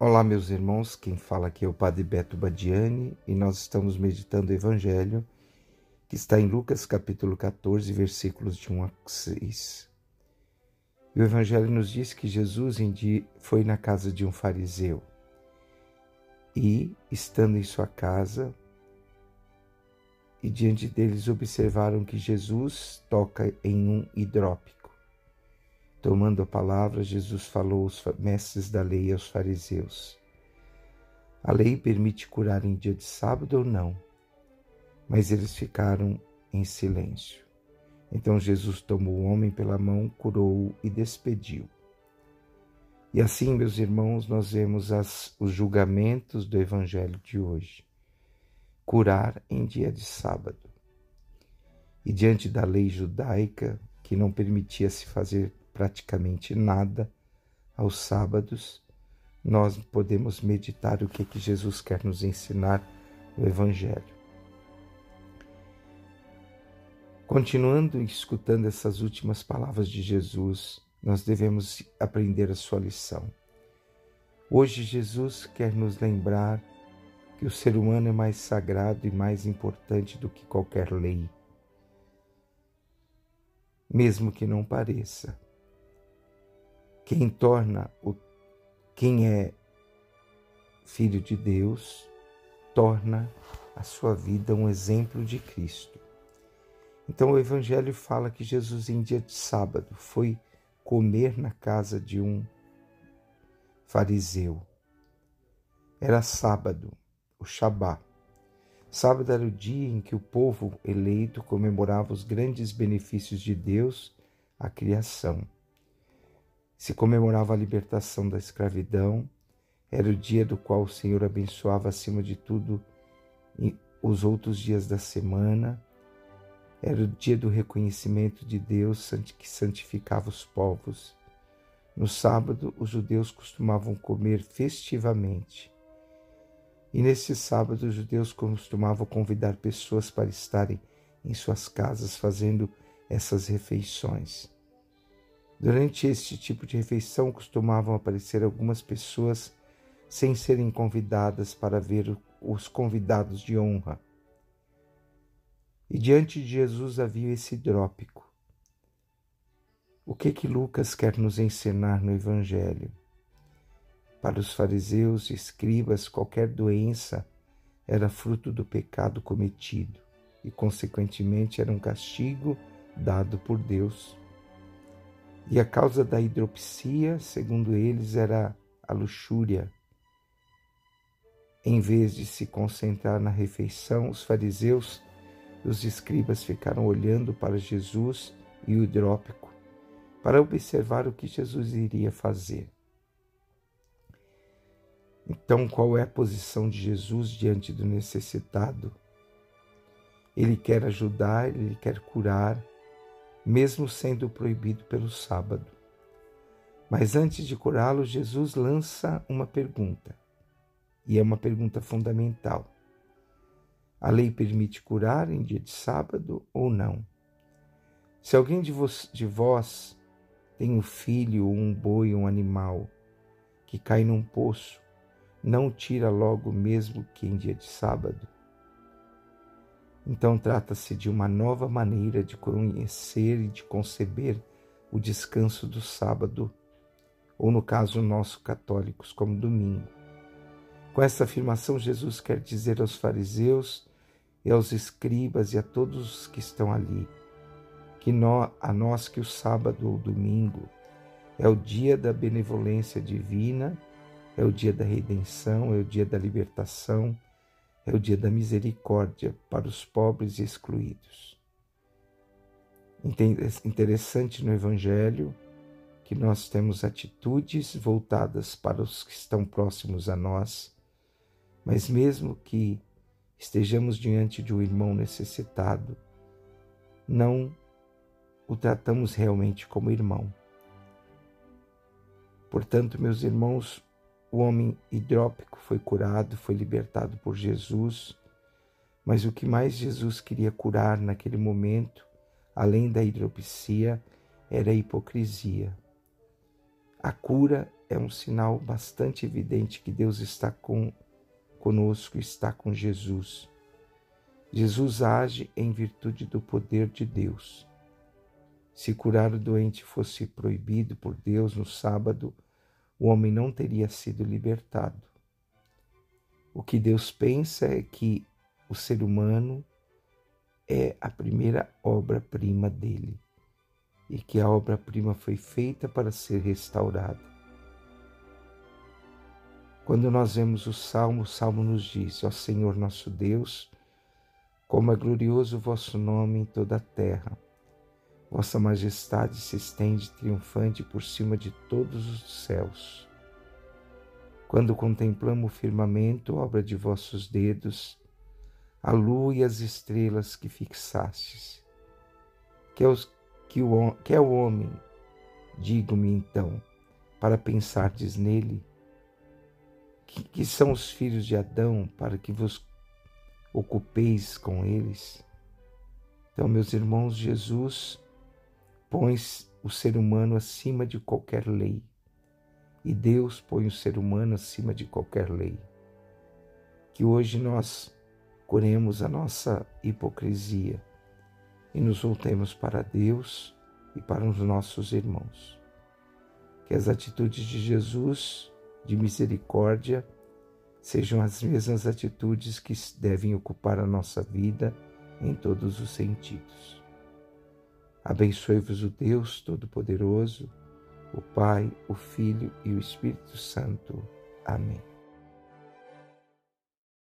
Olá, meus irmãos. Quem fala aqui é o Padre Beto Badiani e nós estamos meditando o Evangelho que está em Lucas capítulo 14, versículos de 1 a 6. E o Evangelho nos diz que Jesus foi na casa de um fariseu e, estando em sua casa, e diante deles observaram que Jesus toca em um hidrópico. Tomando a palavra, Jesus falou aos mestres da lei e aos fariseus: A lei permite curar em dia de sábado ou não? Mas eles ficaram em silêncio. Então Jesus tomou o homem pela mão, curou-o e despediu. E assim, meus irmãos, nós vemos as, os julgamentos do Evangelho de hoje. Curar em dia de sábado. E diante da lei judaica, que não permitia se fazer praticamente nada aos sábados, nós podemos meditar o que, que Jesus quer nos ensinar no Evangelho. Continuando escutando essas últimas palavras de Jesus, nós devemos aprender a sua lição. Hoje, Jesus quer nos lembrar que o ser humano é mais sagrado e mais importante do que qualquer lei, mesmo que não pareça. Quem torna o quem é filho de Deus torna a sua vida um exemplo de Cristo. Então o evangelho fala que Jesus em dia de sábado foi comer na casa de um fariseu. Era sábado, o Shabá. Sábado era o dia em que o povo eleito comemorava os grandes benefícios de Deus à criação se comemorava a libertação da escravidão, era o dia do qual o Senhor abençoava acima de tudo os outros dias da semana, era o dia do reconhecimento de Deus que santificava os povos. No sábado, os judeus costumavam comer festivamente. E nesse sábado, os judeus costumavam convidar pessoas para estarem em suas casas fazendo essas refeições. Durante este tipo de refeição costumavam aparecer algumas pessoas sem serem convidadas para ver os convidados de honra. E diante de Jesus havia esse hidrópico. O que que Lucas quer nos ensinar no Evangelho? Para os fariseus e escribas, qualquer doença era fruto do pecado cometido e, consequentemente, era um castigo dado por Deus. E a causa da hidropsia, segundo eles, era a luxúria. Em vez de se concentrar na refeição, os fariseus e os escribas ficaram olhando para Jesus e o hidrópico para observar o que Jesus iria fazer. Então, qual é a posição de Jesus diante do necessitado? Ele quer ajudar, ele quer curar, mesmo sendo proibido pelo sábado. Mas antes de curá-lo, Jesus lança uma pergunta, e é uma pergunta fundamental. A lei permite curar em dia de sábado ou não? Se alguém de vós, de vós tem um filho, um boi, um animal que cai num poço, não tira logo mesmo que em dia de sábado? Então trata-se de uma nova maneira de conhecer e de conceber o descanso do sábado, ou no caso nosso católicos, como domingo. Com essa afirmação, Jesus quer dizer aos fariseus e aos escribas e a todos os que estão ali que a nós que o sábado ou domingo é o dia da benevolência divina, é o dia da redenção, é o dia da libertação, é o dia da misericórdia para os pobres e excluídos. Interessante no Evangelho que nós temos atitudes voltadas para os que estão próximos a nós, mas mesmo que estejamos diante de um irmão necessitado, não o tratamos realmente como irmão. Portanto, meus irmãos, o homem hidrópico foi curado, foi libertado por Jesus, mas o que mais Jesus queria curar naquele momento, além da hidropsia, era a hipocrisia. A cura é um sinal bastante evidente que Deus está com, conosco, está com Jesus. Jesus age em virtude do poder de Deus. Se curar o doente fosse proibido por Deus no sábado, o homem não teria sido libertado. O que Deus pensa é que o ser humano é a primeira obra-prima dele e que a obra-prima foi feita para ser restaurada. Quando nós vemos o Salmo, o Salmo nos diz: Ó Senhor nosso Deus, como é glorioso o vosso nome em toda a terra. Vossa majestade se estende triunfante por cima de todos os céus. Quando contemplamos o firmamento, obra de vossos dedos, a lua e as estrelas que fixastes. Que é, os, que, o, que é o homem, digo-me então, para pensardes nele, que, que são os filhos de Adão, para que vos ocupeis com eles. Então, meus irmãos, Jesus põe o ser humano acima de qualquer lei. E Deus põe o ser humano acima de qualquer lei. Que hoje nós curemos a nossa hipocrisia e nos voltemos para Deus e para os nossos irmãos. Que as atitudes de Jesus, de misericórdia, sejam as mesmas atitudes que devem ocupar a nossa vida em todos os sentidos. Abençoe-vos o Deus Todo-Poderoso, o Pai, o Filho e o Espírito Santo. Amém.